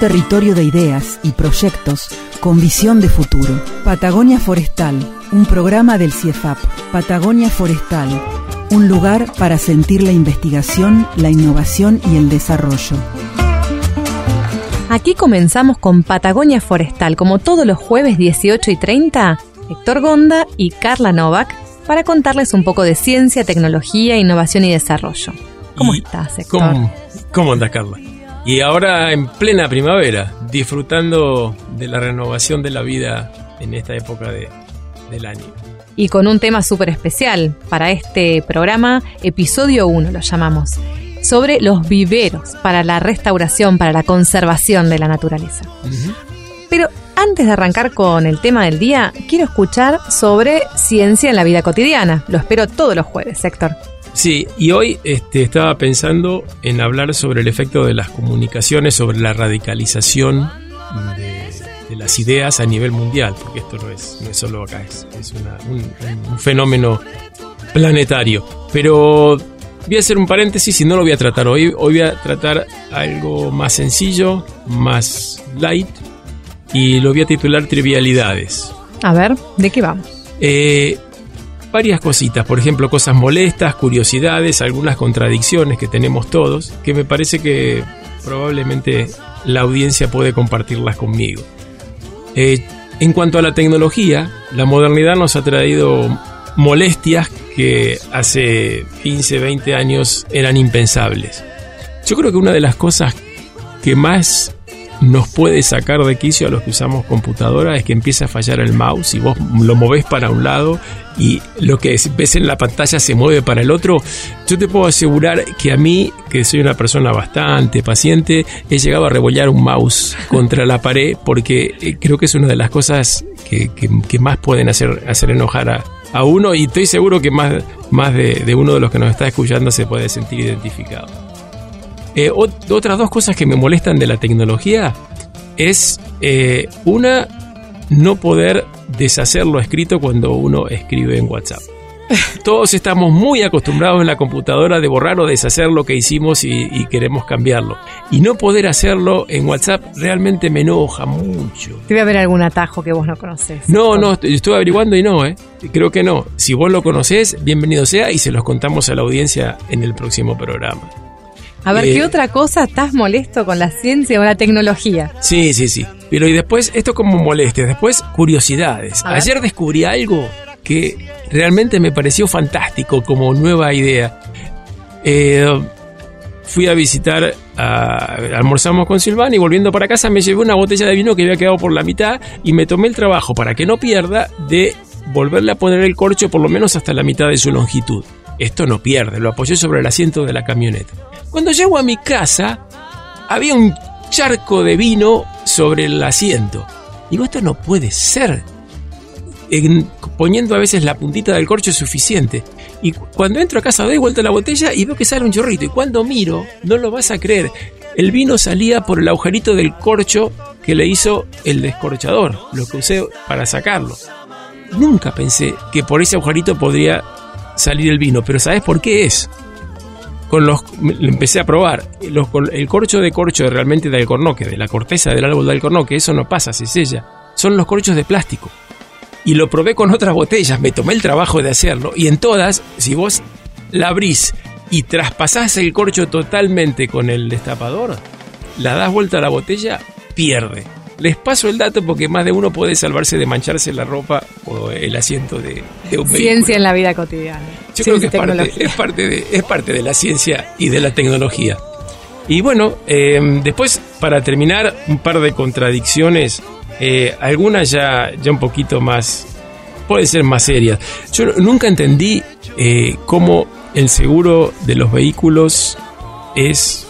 territorio de ideas y proyectos con visión de futuro. Patagonia Forestal, un programa del CIEFAP. Patagonia Forestal, un lugar para sentir la investigación, la innovación y el desarrollo. Aquí comenzamos con Patagonia Forestal, como todos los jueves 18 y 30, Héctor Gonda y Carla Novak, para contarles un poco de ciencia, tecnología, innovación y desarrollo. ¿Cómo Y- estás, Héctor? ¿Cómo, ¿Cómo andas, Carla? Y ahora en plena primavera, disfrutando de la renovación de la vida en esta época de- del año. Y con un tema súper especial para este programa, episodio 1 lo llamamos, sobre los viveros para la restauración, para la conservación de la naturaleza. Pero antes de arrancar con el tema del día, quiero escuchar sobre ciencia en la vida cotidiana. Lo espero todos los jueves, Héctor. Sí, y hoy este, estaba pensando en hablar sobre el efecto de las comunicaciones, sobre la radicalización de, de las ideas a nivel mundial, porque esto no es, no es solo acá, es, es una- un, un fenómeno planetario. Pero voy a hacer un paréntesis y no lo voy a tratar hoy. Hoy voy a tratar algo más sencillo, más light, y lo voy a titular Trivialidades. A ver, ¿de qué vamos? Eh, varias cositas, por ejemplo, cosas molestas, curiosidades, algunas contradicciones que tenemos todos, que me parece que probablemente la audiencia puede compartirlas conmigo. Eh, en cuanto a la tecnología, la modernidad nos ha traído molestias que hace 15, 20 años eran impensables. Yo creo que una de las cosas que más nos puede sacar de quicio a los que usamos computadora es que empieza a fallar el mouse y vos lo movés para un lado y lo que ves en la pantalla se mueve para el otro. Yo te puedo asegurar que a mí, que soy una persona bastante paciente, he llegado a rebollar un mouse contra la pared porque eh, creo que es una de las cosas que, que- que más pueden hacer, hacer enojar a, a uno y estoy seguro que más, más de, de uno de los que nos está escuchando se puede sentir identificado. Eh, ot- otras dos cosas que me molestan de la tecnología es eh, una no poder deshacer lo escrito cuando uno escribe en WhatsApp. Todos estamos muy acostumbrados en la computadora de borrar o deshacer lo que hicimos y, y queremos cambiarlo. Y no poder hacerlo en WhatsApp realmente me enoja mucho. Debe haber algún atajo que vos no conoces. No, no, estoy estuve averiguando y no, ¿eh? Creo que no. Si vos lo conocés, bienvenido sea y se los contamos a la audiencia en el próximo programa. A ver, Eh, ¿qué otra cosa estás molesto con la ciencia o la tecnología? Sí, sí, sí. Pero y después, esto como molestia, después curiosidades. A ver. Ayer descubrí algo que realmente me pareció fantástico como nueva idea. Eh, fui a visitar, a- almorzamos con Silvana y volviendo para casa me llevé una botella de vino que había quedado por la mitad y me tomé el trabajo para que no pierda de volverle a poner el corcho por lo menos hasta la mitad de su longitud. Esto no pierde, lo apoyé sobre el asiento de la camioneta. Cuando llego a mi casa, había un charco de vino sobre el asiento. Digo, esto no puede ser. En- poniendo a veces la puntita del corcho es suficiente. Y cu- cuando entro a casa doy vuelta la botella y veo que sale un chorrito. Y cuando miro, no lo vas a creer. El vino salía por el agujerito del corcho que le hizo el descorchador, lo que usé para sacarlo. Nunca pensé que por ese agujerito podría salir el vino, pero ¿sabes por qué es? con los empecé a probar. Los, el corcho de corcho realmente de alcornoque de la corteza del árbol de alcornoque eso no pasa se sella. Son los corchos de plástico. Y lo probé con otras botellas me tomé el trabajo de hacerlo. Y en todas si vos la abrís y traspasás el corcho totalmente con el destapador la das vuelta a la botella pierde les paso el dato porque más de uno puede salvarse de mancharse la ropa o el asiento de, de un vehículo. Ciencia en la vida cotidiana. Yo Ciencia creo que es parte, es, parte de, es parte de la ciencia y de la tecnología. Y bueno, eh, después, para terminar, un par de contradicciones, eh, algunas ya, ya un poquito más, pueden ser más serias. Yo nunca entendí eh, cómo el seguro de los vehículos es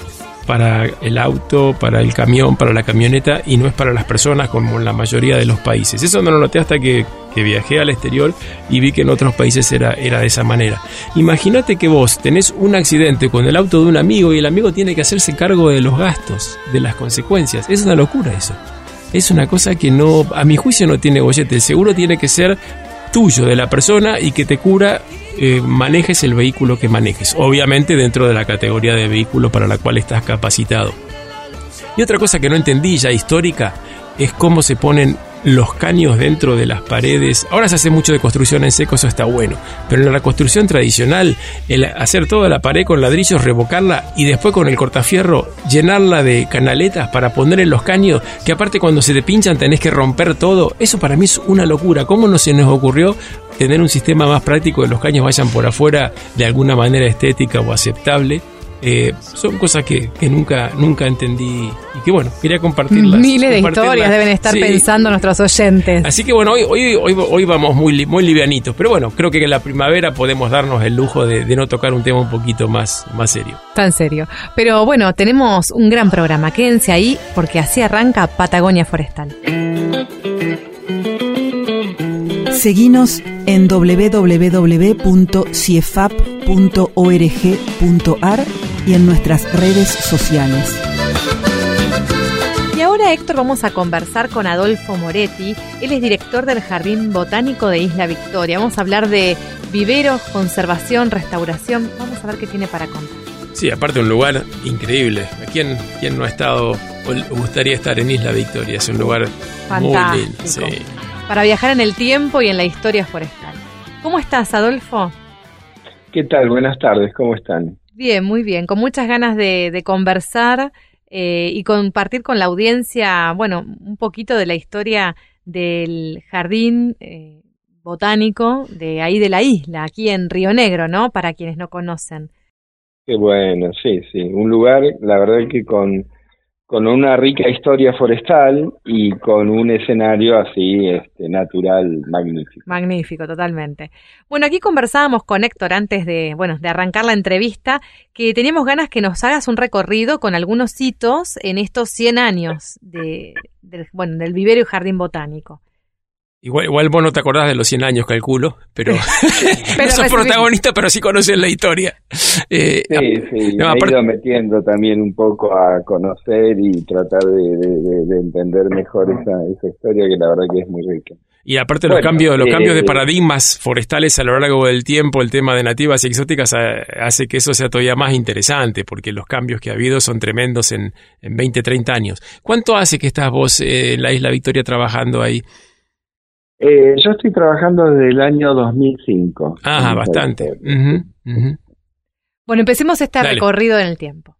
para el auto, para el camión, para la camioneta y no es para las personas como en la mayoría de los países. Eso no lo noté hasta que, viajé al exterior y vi que en otros países era, era de esa manera. Imagínate que vos tenés un accidente con el auto de un amigo y el amigo tiene que hacerse cargo de los gastos, de las consecuencias. Es una locura eso. Es una cosa que no, a mi juicio no tiene bollete. El seguro tiene que ser tuyo, de la persona y que te cura eh, manejes el vehículo que manejes. Obviamente dentro de la categoría de vehículo para la cual estás capacitado. Y otra cosa que no entendí ya histórica es cómo se ponen los caños dentro de las paredes. Ahora se hace mucho de construcción en seco, eso está bueno. Pero en la construcción tradicional, el hacer toda la pared con ladrillos, revocarla y después con el cortafierro llenarla de canaletas para poner en los caños, que aparte cuando se te pinchan tenés que romper todo, eso para mí es una locura. ¿Cómo no se nos ocurrió tener un sistema más práctico de los caños vayan por afuera de alguna manera estética o aceptable? Eh, son cosas que, que, nunca nunca entendí y que bueno, quería compartirlas. Miles de historias deben estar sí. pensando nuestros oyentes. Así que bueno, hoy, hoy, hoy, hoy vamos muy, muy livianitos, pero bueno, creo que en la primavera podemos darnos el lujo de, de, no tocar un tema un poquito más, más serio. Tan serio. Pero bueno, tenemos un gran programa, quédense ahí porque así arranca Patagonia Forestal. Seguinos en www.ciefap.org.ar y en nuestras redes sociales. Y ahora, Héctor, vamos a conversar con Adolfo Moretti. Él es director del Jardín Botánico de Isla Victoria. Vamos a hablar de viveros, conservación, restauración. Vamos a ver qué tiene para contar. Sí, aparte un lugar increíble. ¿Quién, quién no ha estado o gustaría estar en Isla Victoria? Es un lugar Fantástico. muy lindo. Sí. Para viajar en el tiempo y en la historia forestal. ¿Cómo estás, Adolfo? ¿Qué tal? Buenas tardes, ¿cómo están? Bien, muy bien, con muchas ganas de, de conversar eh, y compartir con la audiencia, bueno, un poquito de la historia del jardín eh, botánico de ahí de la isla, aquí en Río Negro, ¿no? Para quienes no conocen. Qué bueno, sí, sí, un lugar, la verdad que con con una rica historia forestal y con un escenario así este, natural magnífico. Magnífico, totalmente. Bueno, aquí conversábamos con Héctor antes de, bueno, de arrancar la entrevista, que teníamos ganas que nos hagas un recorrido con algunos hitos en estos 100 años de, de bueno, del vivero y jardín botánico. Igual, igual vos no te acordás de los 100 años, calculo, pero, pero no sos protagonista, pero sí conoces la historia. Eh, sí, sí, no, me aparte... he ido metiendo también un poco a conocer y tratar de, de, de entender mejor esa, esa, historia que la verdad que es muy rica. Y aparte bueno, los cambios, los eh, cambios de paradigmas forestales a lo largo del tiempo, el tema de nativas y exóticas hace que eso sea todavía más interesante, porque los cambios que ha habido son tremendos en, en 20, 30 años. ¿Cuánto hace que estás vos eh, en la Isla Victoria trabajando ahí? Eh, yo estoy trabajando desde el año 2005. Ah, bastante. Uh -huh, uh -huh. Bueno, empecemos este Dale. recorrido en el tiempo.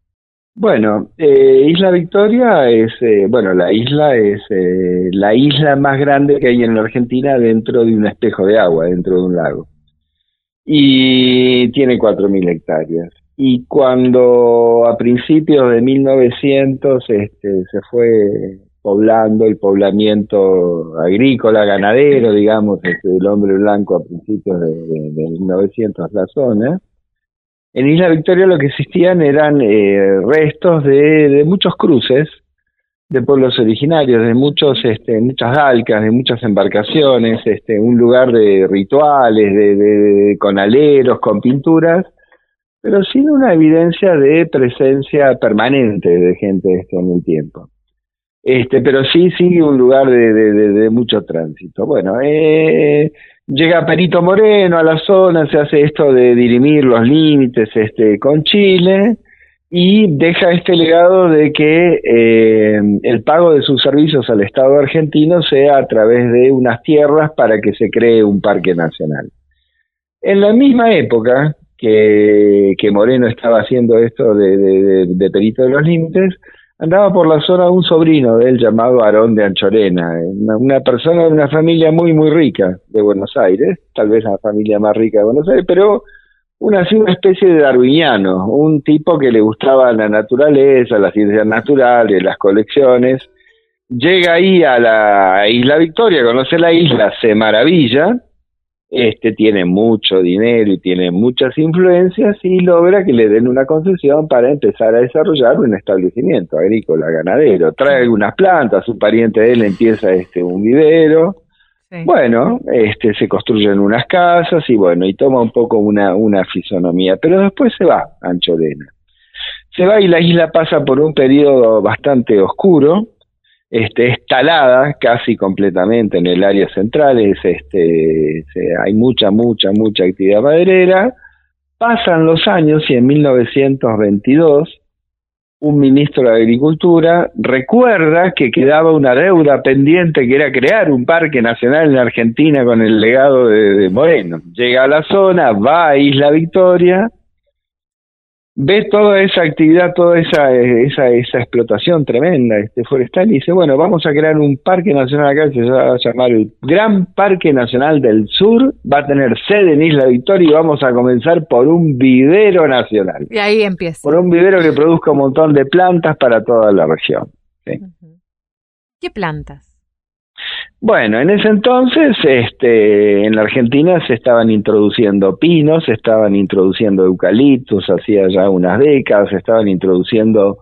Bueno, eh, Isla Victoria es, eh, bueno, la isla es eh, la isla más grande que hay en la Argentina dentro de un espejo de agua, dentro de un lago. Y tiene 4.000 hectáreas. Y cuando a principios de 1900 este, se fue poblando el poblamiento agrícola, ganadero, digamos, este, del hombre blanco a principios de, de, de 1900 la zona. En Isla Victoria lo que existían eran eh, restos de, de, muchos cruces de pueblos originarios, de muchos, este, muchas alcas, de muchas embarcaciones, este, un lugar de rituales, de, de, con aleros, con pinturas, pero sin una evidencia de presencia permanente de gente este, en el tiempo. Este, pero sí sigue un lugar de, mucho tránsito. Bueno, eh, llega Perito Moreno a la zona, se hace esto de dirimir los límites este, con Chile y deja este legado de que eh, el pago de sus servicios al Estado argentino sea a través de unas tierras para que se cree un parque nacional. En la misma época que, que Moreno estaba haciendo esto de, de Perito de los Límites, andaba por la zona un sobrino de él llamado Aarón de Anchorena, una, persona de una familia muy, muy rica de Buenos Aires, tal vez la familia más rica de Buenos Aires, pero una, una especie de darwiniano, un tipo que le gustaba la naturaleza, las ciencias naturales, las colecciones. Llega ahí a la Isla Victoria, conoce la isla, se maravilla, este tiene mucho dinero y tiene muchas influencias y logra que le den una concesión para empezar a desarrollar un establecimiento agrícola ganadero. Trae algunas plantas, su pariente de él empieza este un vivero. Bueno, este se construyen unas casas y bueno, y toma un poco una una fisonomía, pero después se va Ancholena. Se va y la isla pasa por un periodo bastante oscuro este, es talada casi completamente en el área central, es, este, hay mucha, mucha, mucha actividad maderera. Pasan los años y en 1922 un ministro de Agricultura recuerda que quedaba una deuda pendiente que era crear un parque nacional en Argentina con el legado de Moreno. Llega a la zona, va a Isla Victoria ve toda esa actividad, toda esa, esa, esa explotación tremenda este forestal y dice, bueno, vamos a crear un parque nacional acá que se va a llamar el Gran Parque Nacional del Sur, va a tener sede en Isla Victoria y vamos a comenzar por un vivero nacional. Y ahí empieza. Por un vivero que produzca un montón de plantas para toda la región. ¿Qué plantas? Bueno, en ese entonces, este, en la Argentina se estaban introduciendo pinos, se estaban introduciendo eucaliptos, hacía ya unas décadas, se estaban introduciendo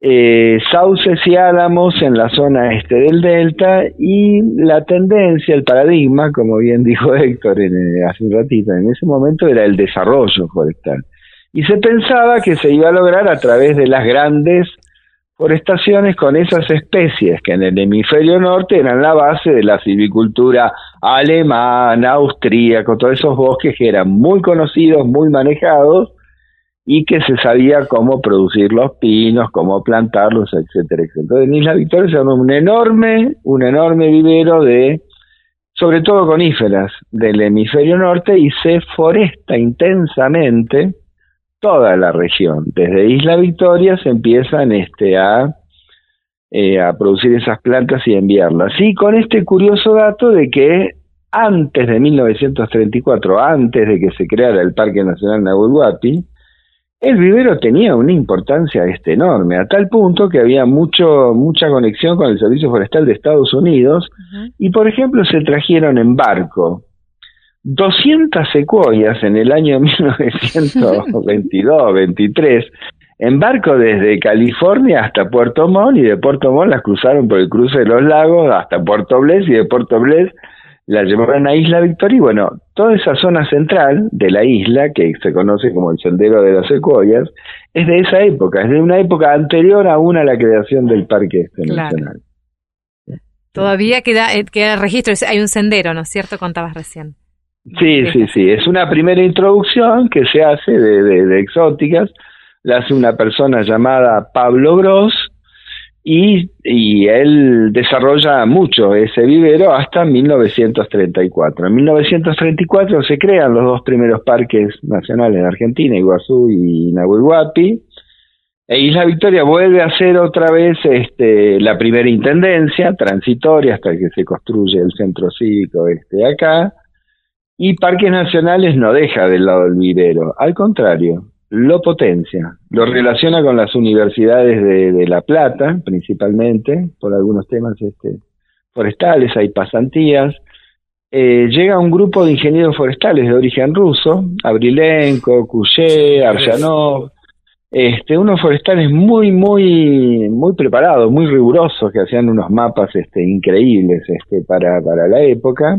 eh, sauces y álamos en la zona este del delta y la tendencia, el paradigma, como bien dijo Héctor en, eh, hace un ratito, en ese momento era el desarrollo forestal. Y se pensaba que se iba a lograr a través de las grandes forestaciones con esas especies que en el hemisferio norte eran la base de la silvicultura alemana, austríaca, todos esos bosques que eran muy conocidos, muy manejados y que se sabía cómo producir los pinos, cómo plantarlos, etcétera, etcétera. En Isla Victoria se un enorme, un enorme vivero de, sobre todo coníferas del hemisferio norte y se foresta intensamente toda la región. Desde Isla Victoria se empiezan este, a, eh, a producir esas plantas y enviarlas. Y con este curioso dato de que antes de 1934, antes de que se creara el Parque Nacional Nahuel Huapi, el vivero tenía una importancia este, enorme, a tal punto que había mucho, mucha conexión con el Servicio Forestal de Estados Unidos y, por ejemplo, se trajeron en barco 200 secuoyas en el año 1922-23 en barco desde California hasta Puerto Montt y de Puerto Montt las cruzaron por el cruce de los lagos hasta Puerto Blés y de Puerto Blés la llevaron a Isla Victoria y bueno, toda esa zona central de la isla, que se conoce como el Sendero de las Secuoyas, es de esa época, es de una época anterior aún a la creación del Parque Nacional. Todavía queda, eh, queda registro, hay un sendero, ¿no es cierto? Contabas recién. Sí, sí, sí. Es una primera introducción que se hace de, de, exóticas. La hace una persona llamada Pablo Gross y, y él desarrolla mucho ese vivero hasta 1934. En 1934 se crean los dos primeros parques nacionales de Argentina, Iguazú y Nahuel Huapi. E Isla Victoria vuelve a ser otra vez este, la primera intendencia transitoria hasta que se construye el centro cívico este acá y Parques Nacionales no deja del lado del vivero, al contrario, lo potencia, lo relaciona con las universidades de, La Plata, principalmente, por algunos temas este, forestales, hay pasantías. Eh, llega un grupo de ingenieros forestales de origen ruso, Abrilenko, Couchet, Arjanov, este, unos forestales muy, muy, muy preparados, muy rigurosos, que hacían unos mapas este, increíbles este, para, para la época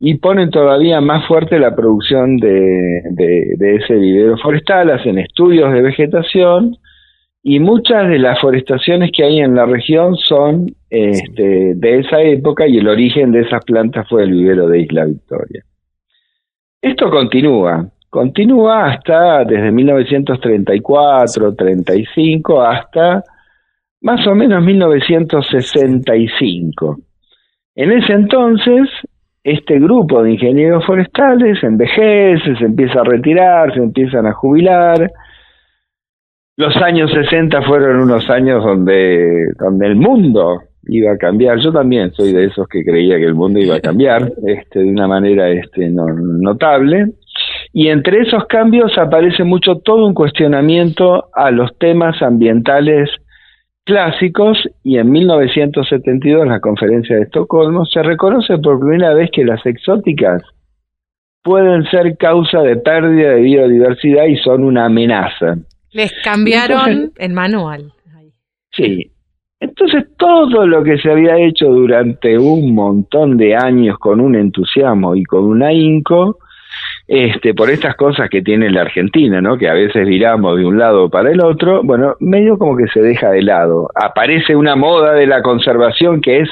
y ponen todavía más fuerte la producción de, ese vivero forestal, hacen estudios de vegetación y muchas de las forestaciones que hay en la región son este, de esa época y el origen de esas plantas fue el vivero de Isla Victoria. Esto continúa, continúa hasta desde 1934, 35 hasta más o menos 1965. En ese entonces este grupo de ingenieros forestales envejece, se empieza a retirar, se empiezan a jubilar. Los años 60 fueron unos años donde, donde el mundo iba a cambiar. Yo también soy de esos que creía que el mundo iba a cambiar este, de una manera este, notable. Y entre esos cambios aparece mucho todo un cuestionamiento a los temas ambientales clásicos y en 1972 en la conferencia de Estocolmo se reconoce por primera vez que las exóticas pueden ser causa de pérdida de biodiversidad y son una amenaza. Les cambiaron el manual. Sí. Entonces todo lo que se había hecho durante un montón de años con un entusiasmo y con un ahínco, este, por estas cosas que tiene la Argentina, ¿no? Que a veces viramos de un lado para el otro, bueno, medio como que se deja de lado. Aparece una moda de la conservación que es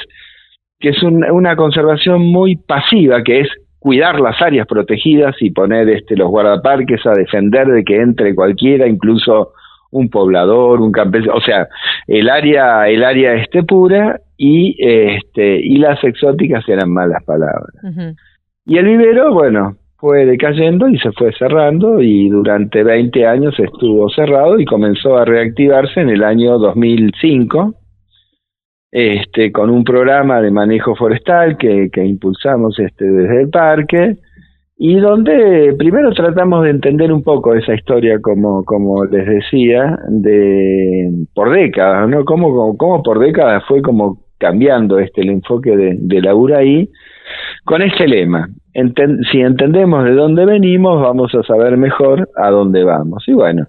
que es una conservación muy pasiva, que es cuidar las áreas protegidas y poner este, los guardaparques a defender de que entre cualquiera, incluso un poblador, un campesino, o sea, el área, el área esté pura y este, y las exóticas eran malas palabras. Y el vivero, bueno, fue decayendo y se fue cerrando y durante 20 años estuvo cerrado y comenzó a reactivarse en el año 2005 este, con un programa de manejo forestal que, impulsamos este, desde el parque y donde primero tratamos de entender un poco esa historia como, les decía, de por décadas, ¿no? Cómo por décadas fue como cambiando este el enfoque de, de la URAI con este lema. si entendemos de dónde venimos, vamos a saber mejor a dónde vamos. Y bueno,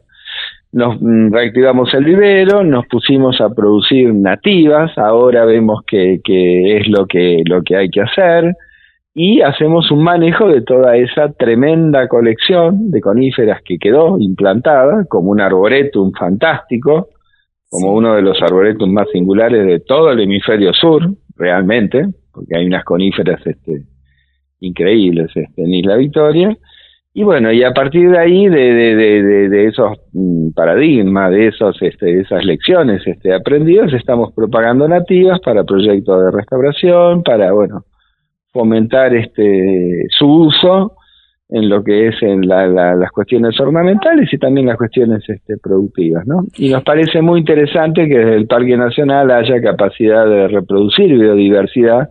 nos mm, reactivamos el vivero, nos pusimos a producir nativas, ahora vemos que, que es lo que, lo que hay que hacer y hacemos un manejo de toda esa tremenda colección de coníferas que quedó implantada como un arboretum fantástico, como uno de los arboretum más singulares de todo el hemisferio sur, realmente, porque hay unas coníferas este, increíbles este, en Isla Victoria, y bueno, y a partir de ahí, de, de, de, esos mm, paradigmas, de esos, este, esas lecciones este, aprendidas, estamos propagando nativas para proyectos de restauración, para, bueno, fomentar este, su uso en lo que es en la, las cuestiones ornamentales y también las cuestiones este, productivas, ¿no? Y nos parece muy interesante que desde el Parque Nacional haya capacidad de reproducir biodiversidad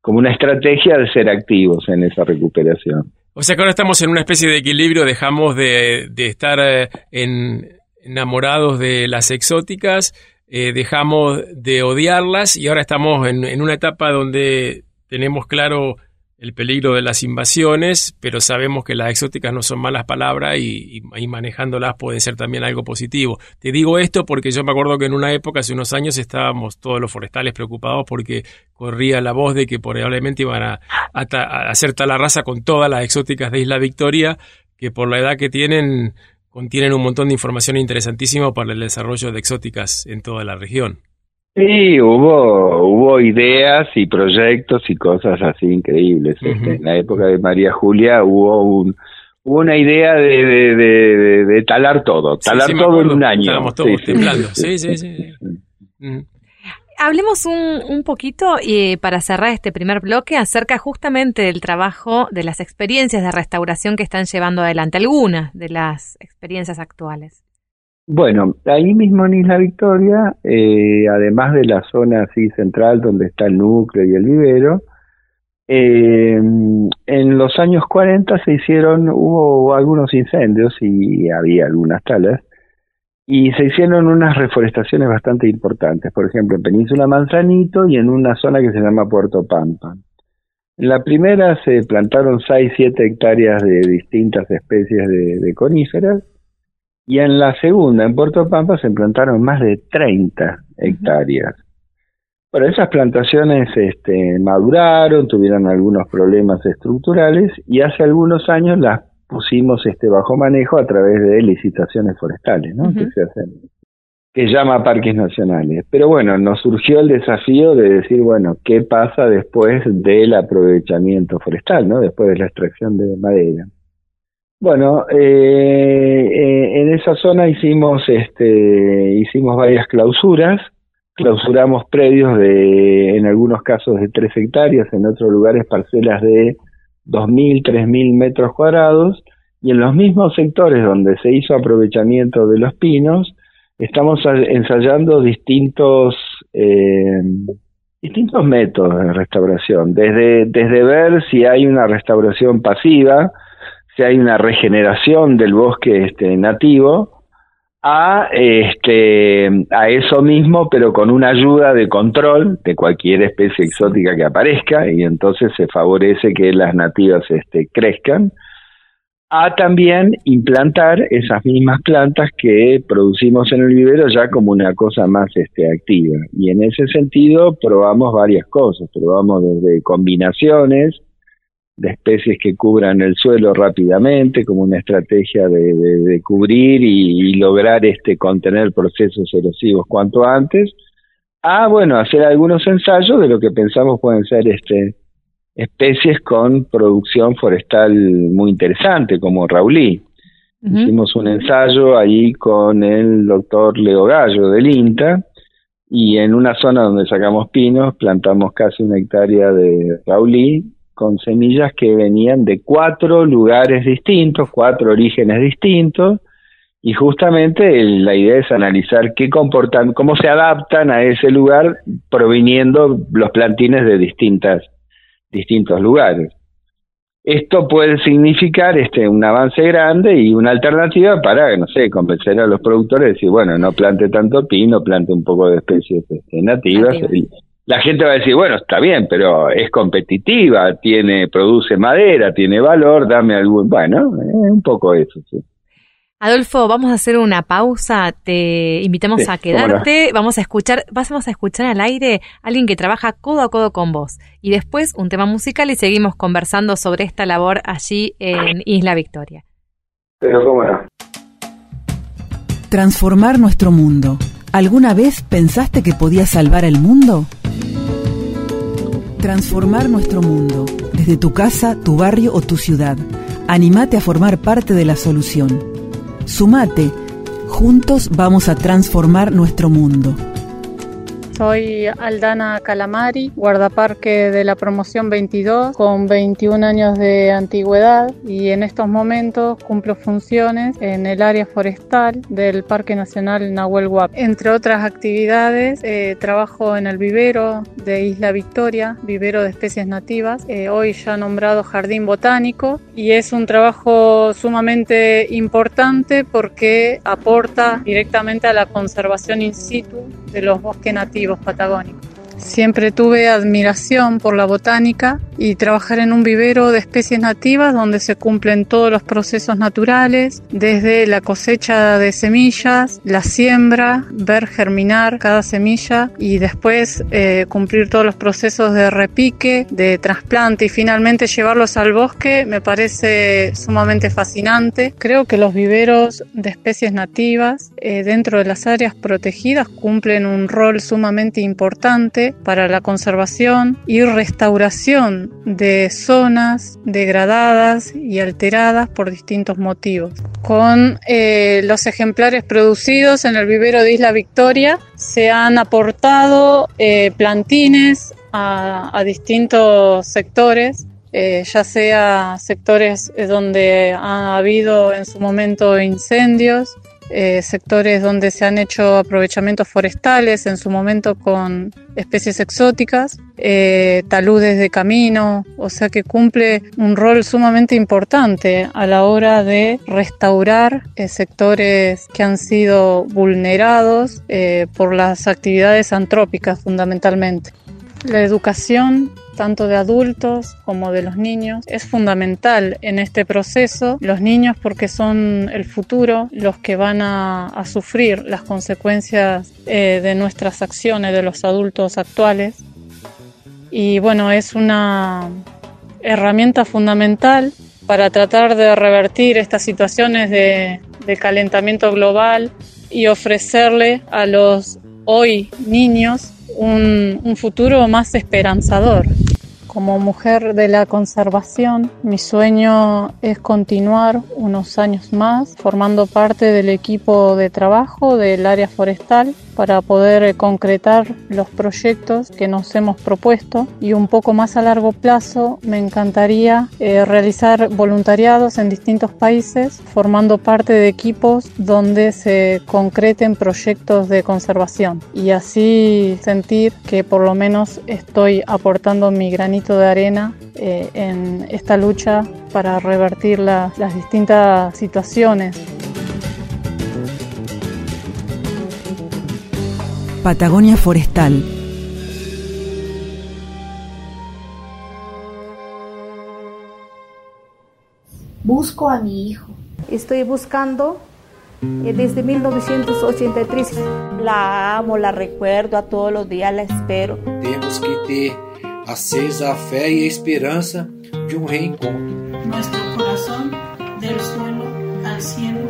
como una estrategia de ser activos en esa recuperación. O sea que ahora estamos en una especie de equilibrio, dejamos de, estar eh, enamorados de las exóticas, eh, dejamos de odiarlas y ahora estamos en, una etapa donde tenemos claro el peligro de las invasiones, pero sabemos que las exóticas no son malas palabras y, manejándolas puede ser también algo positivo. Te digo esto porque yo me acuerdo que en una época, hace unos años, estábamos todos los forestales preocupados porque corría la voz de que probablemente iban a, hacer tal raza con todas las exóticas de Isla Victoria, que por la edad que tienen contienen un montón de información interesantísima para el desarrollo de exóticas en toda la región. Sí, hubo, hubo ideas y proyectos y cosas así increíbles. Este, en la época de María Julia hubo un, hubo una idea de, de, de, talar todo, talar todo en un año. Todos. Sí, sí, sí. Hablemos un, un poquito y para cerrar este primer bloque acerca justamente del trabajo de las experiencias de restauración que están llevando adelante, algunas de las experiencias actuales. Bueno, ahí mismo en Isla Victoria, eh, además de la zona así central donde está el núcleo y el vivero, eh, en los años 40 se hicieron, hubo algunos incendios y había algunas talas, y se hicieron unas reforestaciones bastante importantes, por ejemplo en Península Manzanito y en una zona que se llama Puerto Pampa. En la primera se plantaron 6-7 hectáreas de distintas especies de coníferas, y en la segunda, en Puerto Pampa, se plantaron más de 30 hectáreas. Bueno, esas plantaciones este, maduraron, tuvieron algunos problemas estructurales y hace algunos años las pusimos este, bajo manejo a través de licitaciones forestales, ¿no? que se hacen, que llama parques nacionales. Pero bueno, nos surgió el desafío de decir, bueno, ¿qué pasa después del aprovechamiento forestal, ¿no? Después de la extracción de madera. Bueno, eh, eh, en esa zona hicimos, este, hicimos varias clausuras. Clausuramos predios de, en algunos casos de tres hectáreas, en otros lugares parcelas de 2.000, 3.000 metros cuadrados. Y en los mismos sectores donde se hizo aprovechamiento de los pinos, estamos ensayando distintos, eh, distintos métodos de restauración. Desde, desde ver si hay una restauración pasiva, si hay una regeneración del bosque este, nativo, a, este, a eso mismo, pero con una ayuda de control de cualquier especie exótica que aparezca, y entonces se favorece que las nativas este, crezcan. a también implantar esas mismas plantas que producimos en el vivero ya como una cosa más este, activa. Y en ese sentido probamos varias cosas, probamos desde combinaciones de especies que cubran el suelo rápidamente como una estrategia de, cubrir y, y, lograr este contener procesos erosivos cuanto antes, a bueno hacer algunos ensayos de lo que pensamos pueden ser este especies con producción forestal muy interesante, como Raulí. Hicimos un ensayo ahí con el doctor Leo Gallo del INTA y en una zona donde sacamos pinos plantamos casi una hectárea de Raulí con semillas que venían de cuatro lugares distintos, cuatro orígenes distintos, y justamente la idea es analizar qué comportan, cómo se adaptan a ese lugar proviniendo los plantines de distintas distintos lugares. Esto puede significar este un avance grande y una alternativa para, no sé, convencer a los productores de decir, bueno, no plante tanto pino, plante un poco de especies este, nativas. La gente va a decir, bueno, está bien, pero es competitiva, tiene produce madera, tiene valor, dame algún... Bueno, es un poco eso, sí. Adolfo, vamos a hacer una pausa. Te invitamos a quedarte. Vamos a escuchar, vamos a escuchar al aire a alguien que trabaja codo a codo con vos. Y después un tema musical y seguimos conversando sobre esta labor allí en Isla Victoria. Pero cómo no. Transformar nuestro mundo. ¿Alguna vez pensaste que podía salvar el mundo? Transformar nuestro mundo. Desde tu casa, tu barrio o tu ciudad. Animate a formar parte de la solución. Sumate, juntos vamos a transformar nuestro mundo. Soy Aldana Calamari, guardaparque de la promoción 22, con 21 años de antigüedad y en estos momentos cumplo funciones en el área forestal del Parque Nacional Nahuel Huapi. Entre otras actividades, eh, trabajo en el vivero de Isla Victoria, vivero de especies nativas, eh, hoy ya nombrado Jardín Botánico, y es un trabajo sumamente importante porque aporta directamente a la conservación in situ de los bosques nativos patagónicos. Siempre tuve admiración por la botánica y trabajar en un vivero de especies nativas donde se cumplen todos los procesos naturales, desde la cosecha de semillas, la siembra, ver germinar cada semilla y después eh, cumplir todos los procesos de repique, de trasplante y finalmente llevarlos al bosque me parece sumamente fascinante. Creo que los viveros de especies nativas eh, dentro de las áreas protegidas cumplen un rol sumamente importante para la conservación y restauración de zonas degradadas y alteradas por distintos motivos. Con eh, los ejemplares producidos en el vivero de Isla Victoria se han aportado eh, plantines a, distintos sectores eh, ya sea sectores donde ha habido en su momento incendios, eh, sectores donde se han hecho aprovechamientos forestales, en su momento con especies exóticas, eh, taludes de camino, o sea que cumple un rol sumamente importante a la hora de restaurar eh, sectores que han sido vulnerados por las actividades antrópicas fundamentalmente. La educación tanto de adultos como de los niños, es fundamental en este proceso. Los niños porque son el futuro, los que van a, sufrir las consecuencias eh, de nuestras acciones, de los adultos actuales. Y bueno, es una herramienta fundamental para tratar de revertir estas situaciones de, de calentamiento global y ofrecerle a los hoy niños un, futuro más esperanzador. Como mujer de la conservación, mi sueño es continuar unos años más formando parte del equipo de trabajo del área forestal para poder concretar los proyectos que nos hemos propuesto. Y un poco más a largo plazo me encantaría eh, realizar voluntariados en distintos países formando parte de equipos donde se concreten proyectos de conservación. Y así sentir que por lo menos estoy aportando mi granito de arena eh, en esta lucha para revertir las distintas situaciones Patagonia Forestal. busco a mi hijo. Estoy buscando eh, desde 1983. La amo, la recuerdo, a todos los días la espero. Temos que ter acesa a fé y esperanza de un reencontro. Nuestro corazón del suelo al cielo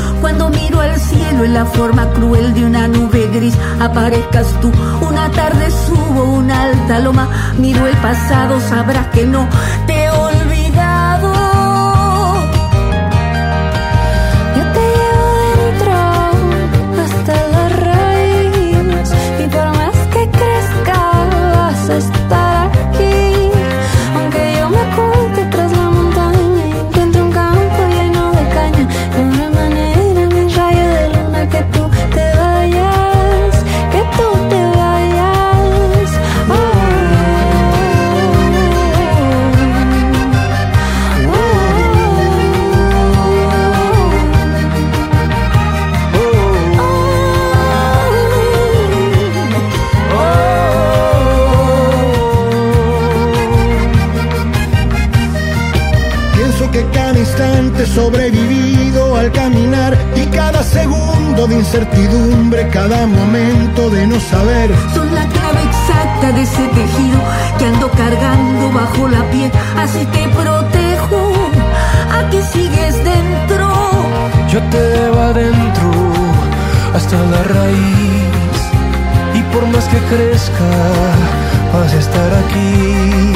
cuando miro al cielo en la forma cruel de una nube gris, aparezcas tú. Una tarde subo una alta loma, miro el pasado, sabrás que no te vas a estar aquí.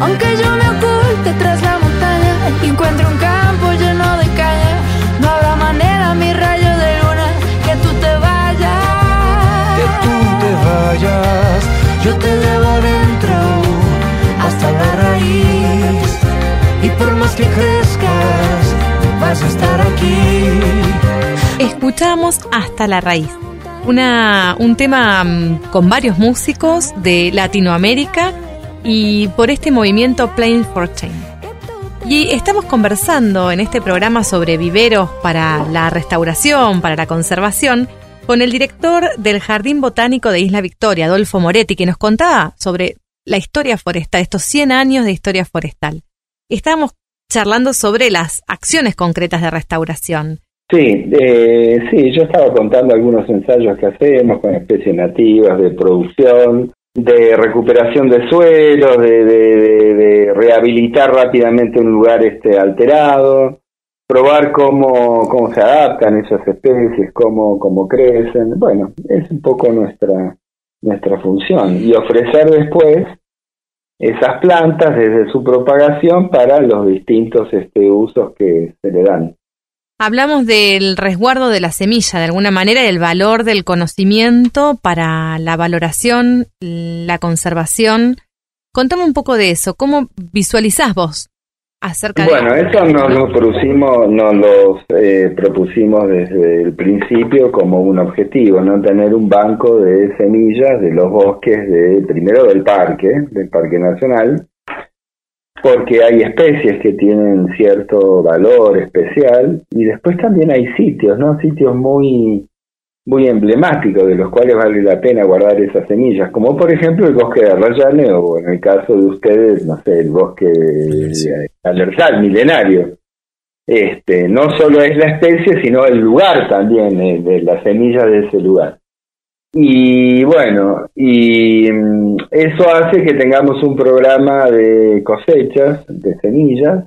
Aunque yo me oculte tras la montaña y encuentre un campo lleno de caña, no habrá manera, mi rayo de luna, que tú te vayas. Que tú te vayas, yo te llevo adentro hasta la raíz y por más que crezcas vas a estar aquí. Escuchamos Hasta la Raíz, un tema mm, con varios músicos de Latinoamérica y por este movimiento Playing for Change. Y estamos conversando en este programa sobre viveros para la restauración, para la conservación, con el director del Jardín Botánico de Isla Victoria, Adolfo Moretti, que nos contaba sobre la historia forestal, estos 100 años de historia forestal. Estábamos charlando sobre las acciones concretas de restauración. Sí, eh, sí, yo estaba contando algunos ensayos que hacemos con especies nativas de producción, de recuperación de suelos, de, de, de, de rehabilitar rápidamente un lugar este alterado, probar cómo, cómo se adaptan esas especies, cómo, cómo crecen. Bueno, es un poco nuestra, nuestra función y ofrecer después esas plantas desde su propagación para los distintos este, usos que se le dan. Hablamos del resguardo de la semilla, de alguna manera, el valor del conocimiento para la valoración, la conservación. Contame un poco de eso. ¿Cómo visualizás vos acerca bueno, de eso nos lo propusimos, nos lo eh, propusimos desde el principio como un objetivo, no tener un banco de semillas de los bosques de primero del parque, del parque nacional, porque hay especies que tienen cierto valor especial y después también hay sitios, ¿no? Sitios muy muy emblemáticos de los cuales vale la pena guardar esas semillas, como por ejemplo el bosque de Arrayane o en el caso de ustedes, no sé, el bosque de Alertal, milenario. Este, no solo es la especie, sino el lugar también, eh, de las semillas de ese lugar. Y bueno, y mm, eso hace que tengamos un programa de cosechas de semillas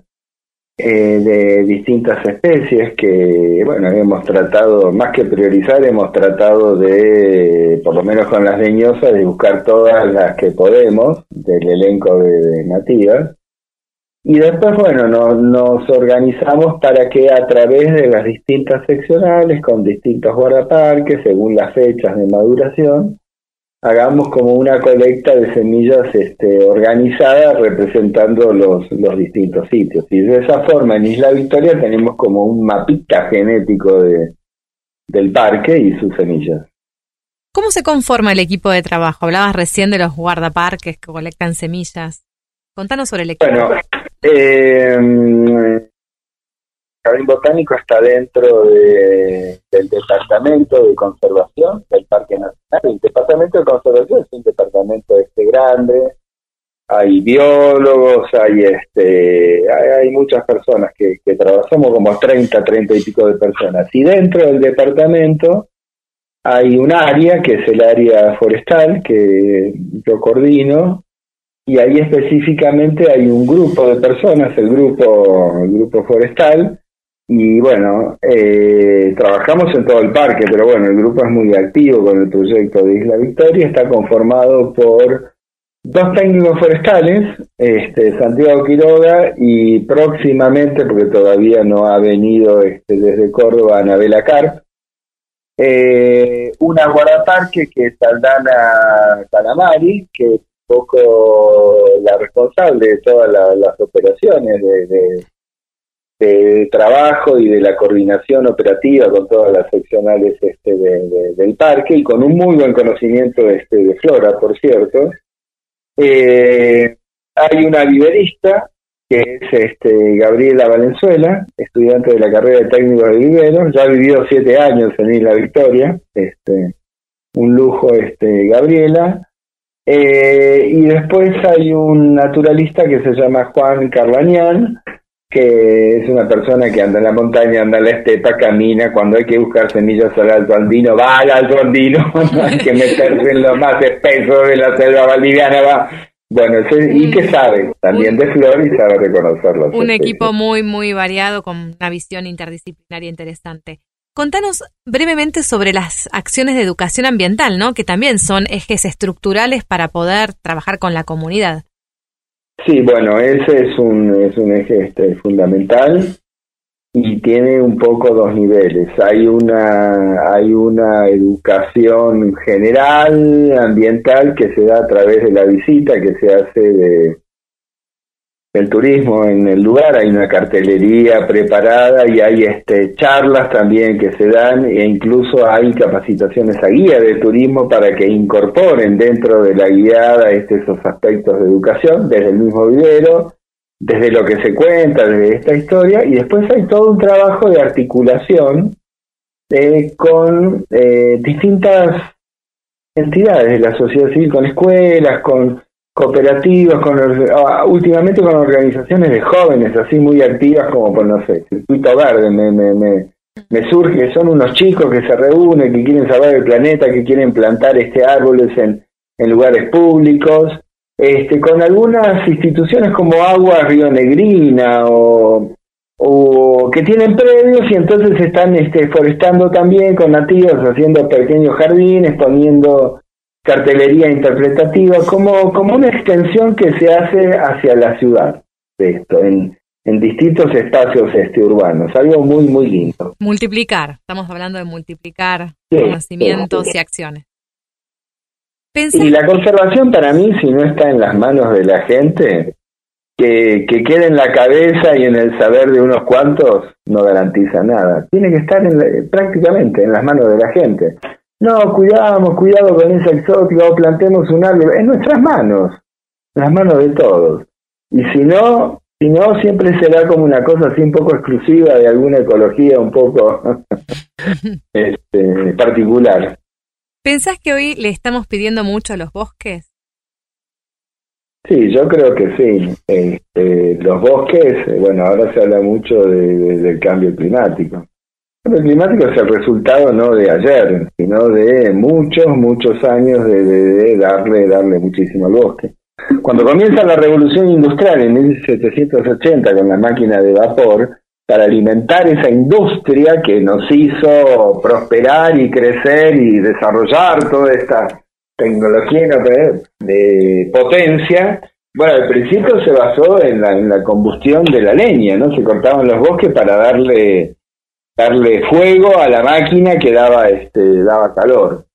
eh, de distintas especies que, bueno, hemos tratado, más que priorizar, hemos tratado de, por lo menos con las leñosas, de buscar todas las que podemos del elenco de, de nativas. Y después, bueno, no- nos organizamos para que a través de las distintas seccionales, con distintos guardaparques, según las fechas de maduración, hagamos como una colecta de semillas este, organizada representando los, los distintos sitios. Y de esa forma en Isla Victoria tenemos como un mapita genético de, del parque y sus semillas. ¿Cómo se conforma el equipo de trabajo? Hablabas recién de los guardaparques que colectan semillas. Contanos sobre el equipo. Bueno, eh, el Jardín Botánico está dentro de- del Departamento de Conservación del Parque Nacional. El Departamento de Conservación es un departamento este grande, hay biólogos, hay este, hay, hay muchas personas que, que trabajamos, como 30, 30 y pico de personas. Y dentro del departamento hay un área que es el área forestal que yo coordino y ahí específicamente hay un grupo de personas, el grupo, el grupo forestal, y bueno, eh, trabajamos en todo el parque, pero bueno, el grupo es muy activo con el proyecto de Isla Victoria, está conformado por dos técnicos forestales, este, Santiago Quiroga y próximamente, porque todavía no ha venido este, desde Córdoba, Anabela Carp, eh, una guardaparque que es Aldana Calamari, que poco la responsable de todas la- las operaciones de, de- trabajo y de la coordinación operativa con todas las seccionales este, de- de- del parque y con un muy buen conocimiento este, de flora, por cierto. Eh, hay una viverista que es este, Gabriela Valenzuela, estudiante de la carrera de técnico de viveros, ya vivió siete años en Isla Victoria, este, un lujo este, Gabriela. Eh, y después hay un naturalista que se llama Juan Carlañán, que es una persona que anda en la montaña, anda en la estepa, camina, cuando hay que buscar semillas al alto andino, va al alto andino, no hay que meterse en lo más espeso de la selva valdiviana, va. Bueno, y que sabe también de flor y sabe reconocerlo. Un equipo muy, muy variado con una visión interdisciplinaria interesante. Contanos brevemente sobre las acciones de educación ambiental, ¿no? Que también son ejes estructurales para poder trabajar con la comunidad. Sí, bueno, ese es un, es un eje este, fundamental y tiene un poco dos niveles. Hay una, hay una educación general, ambiental, que se da a través de la visita que se hace de el turismo en el lugar, hay una cartelería preparada y hay este charlas también que se dan e incluso hay capacitaciones a guía de turismo para que incorporen dentro de la guiada este, esos aspectos de educación desde el mismo vivero, desde lo que se cuenta, desde esta historia y después hay todo un trabajo de articulación eh, con eh, distintas entidades de la sociedad civil, con escuelas, con cooperativas, con ah, últimamente con organizaciones de jóvenes así muy activas como por no sé, Circuito Verde me, me, me, me surge, son unos chicos que se reúnen, que quieren salvar el planeta, que quieren plantar este árboles en, en lugares públicos, este, con algunas instituciones como Agua Río Negrina o, o que tienen predios y entonces están este, forestando también con nativos, haciendo pequeños jardines, poniendo cartelería interpretativa, como, como una extensión que se hace hacia la ciudad de esto, en, en distintos espacios este, urbanos, algo muy, muy lindo. Multiplicar, estamos hablando de multiplicar Sí, conocimientos sí. y acciones. Pensé, Y la conservación para mí, si no está en las manos de la gente, que, que quede en la cabeza y en el saber de unos cuantos, no garantiza nada. Tiene que estar en la- prácticamente en las manos de la gente. No, cuidamos, cuidado con esa exótica, o plantemos un árbol. En nuestras manos, en las manos de todos. Y si no, si no, siempre será como una cosa así un poco exclusiva de alguna ecología un poco este, particular. ¿pensás que hoy le estamos pidiendo mucho a los bosques? Sí, yo creo que sí. Este, los bosques, eh, bueno, ahora se habla mucho de- de- del cambio climático. El climático es el resultado no de ayer, sino de muchos, muchos años de, darle, darle muchísimo al bosque. Cuando comienza la revolución industrial en 1780 con la máquina de vapor, para alimentar esa industria que nos hizo prosperar y crecer y desarrollar toda esta tecnología de, potencia, Bueno, al principio se basó en la combustión de la leña, ¿no? Se cortaban los bosques para darle darle fuego a la máquina que daba este daba calor.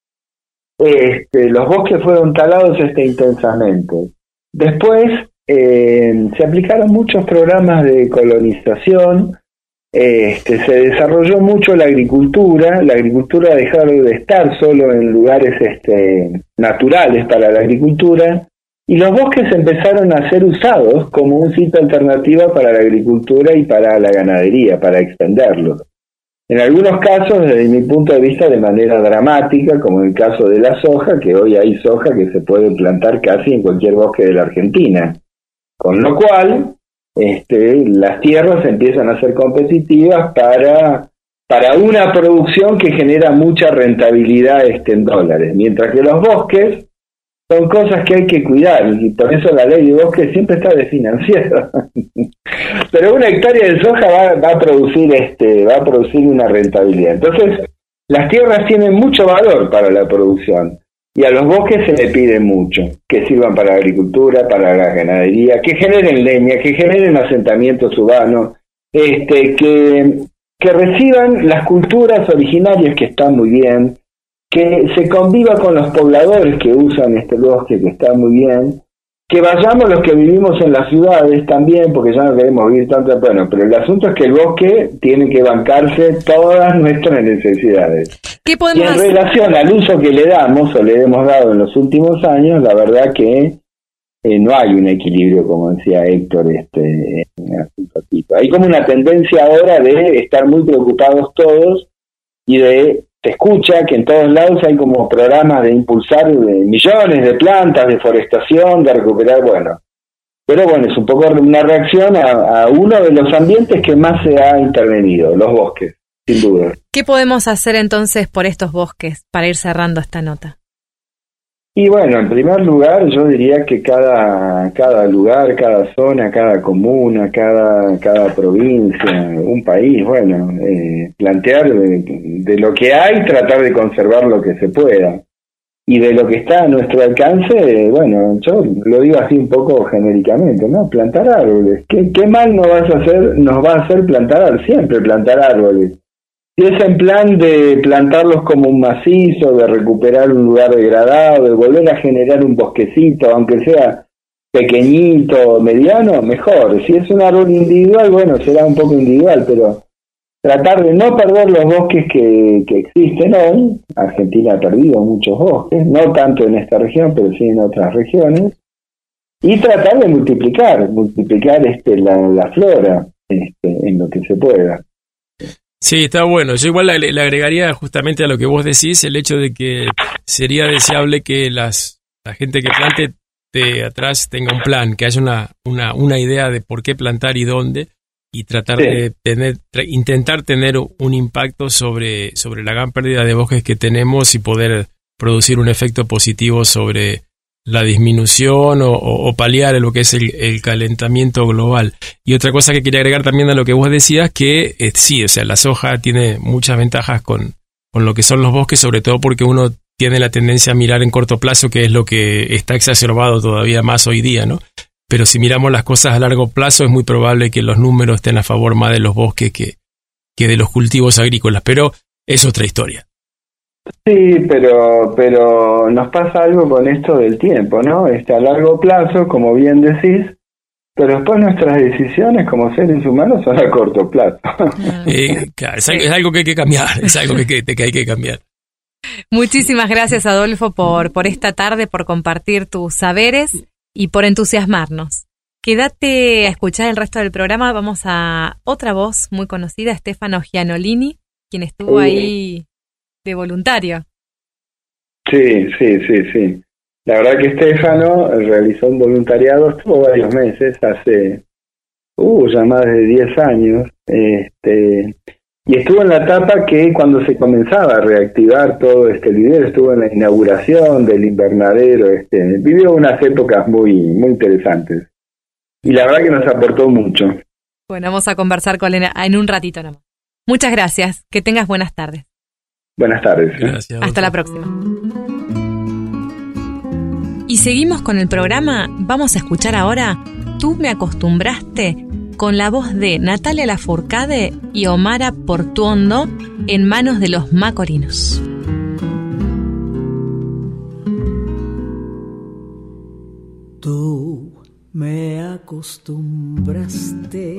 Este, los bosques fueron talados este intensamente. Después eh, se aplicaron muchos programas de colonización, este, se desarrolló mucho la agricultura, la agricultura dejó de estar solo en lugares este, naturales para la agricultura y los bosques empezaron a ser usados como un sitio alternativo para la agricultura y para la ganadería, para extenderlos. En algunos casos, desde mi punto de vista, de manera dramática, como en el caso de la soja, que hoy hay soja que se puede plantar casi en cualquier bosque de la Argentina. Con lo cual, este, las tierras empiezan a ser competitivas para, para una producción que genera mucha rentabilidad este, en dólares, mientras que los bosques son cosas que hay que cuidar y por eso la ley de bosque siempre está desfinanciada. Pero una hectárea de soja va, va, a producir este, va a producir una rentabilidad. Entonces, las tierras tienen mucho valor para la producción y a los bosques se le pide mucho, que sirvan para la agricultura, para la ganadería, que generen leña, que generen asentamientos urbanos, este, que, que reciban las culturas originarias que están muy bien, que se conviva con los pobladores que usan este bosque, que está muy bien, que vayamos los que vivimos en las ciudades también, porque ya no queremos vivir tanto, bueno, pero el asunto es que el bosque tiene que bancarse todas nuestras necesidades. ¿Qué y en relación al uso que le damos o le hemos dado en los últimos años, la verdad que eh, no hay un equilibrio, como decía Héctor, este, hay como una tendencia ahora de estar muy preocupados todos y de se escucha que en todos lados hay como programas de impulsar millones de plantas, de forestación, de recuperar, bueno. Pero bueno, es un poco una reacción a, a uno de los ambientes que más se ha intervenido, los bosques, sin duda. ¿Qué podemos hacer entonces por estos bosques para ir cerrando esta nota? Y bueno, en primer lugar, yo diría que cada, cada lugar, cada zona, cada comuna, cada, cada provincia, un país, bueno, eh, plantear de, lo que hay, tratar de conservar lo que se pueda. Y de lo que está a nuestro alcance, bueno, yo lo digo así un poco genéricamente, ¿no? Plantar árboles. ¿Qué, qué mal nos vas a hacer, nos va a hacer plantar árboles? Siempre plantar árboles si es en plan de plantarlos como un macizo, de recuperar un lugar degradado, de volver a generar un bosquecito, aunque sea pequeñito, mediano, mejor. Si es un árbol individual, bueno, será un poco individual, pero tratar de no perder los bosques que, que existen hoy. Argentina ha perdido muchos bosques, no tanto en esta región, pero sí en otras regiones. Y tratar de multiplicar, multiplicar este, la, la flora este, en lo que se pueda. Sí, está bueno. Yo igual le, agregaría justamente a lo que vos decís el hecho de que sería deseable que las, la gente que plante de atrás tenga un plan, que haya una, una, una idea de por qué plantar y dónde y tratar de tener, intentar tener un impacto sobre, sobre la gran pérdida de bosques que tenemos y poder producir un efecto positivo sobre la disminución o, paliar lo que es el, calentamiento global. Y otra cosa que quería agregar también a lo que vos decías, que eh, sí, o sea, la soja tiene muchas ventajas con, con lo que son los bosques, sobre todo porque uno tiene la tendencia a mirar en corto plazo, que es lo que está exacerbado todavía más hoy día, ¿no? Pero si miramos las cosas a largo plazo, es muy probable que los números estén a favor más de los bosques que, que de los cultivos agrícolas, pero es otra historia. Sí, pero, pero nos pasa algo con esto del tiempo, ¿no? Este, a largo plazo, como bien decís, pero después nuestras decisiones como seres humanos son a corto plazo. Eh, es, algo, que hay que cambiar, es algo que, que, hay que cambiar. Muchísimas gracias, Adolfo, por, por esta tarde, por compartir tus saberes y por entusiasmarnos. Quédate a escuchar el resto del programa. Vamos a otra voz muy conocida, Stefano Gianolini, quien estuvo ahí de voluntario. Sí, sí, sí, sí. La verdad que Estefano realizó un voluntariado, estuvo varios meses, hace uh, ya más de 10 años, este, y estuvo en la etapa que cuando se comenzaba a reactivar todo este video, estuvo en la inauguración del invernadero, este, vivió unas épocas muy, muy interesantes. Y la verdad que nos aportó mucho. Bueno, vamos a conversar con él en un ratito nomás. Muchas gracias, que tengas buenas tardes. Buenas tardes. Hasta la próxima. Y seguimos con el programa. Vamos a escuchar ahora Tú me acostumbraste con la voz de Natalia Lafourcade y Omara Portuondo en manos de los macorinos. Tú me acostumbraste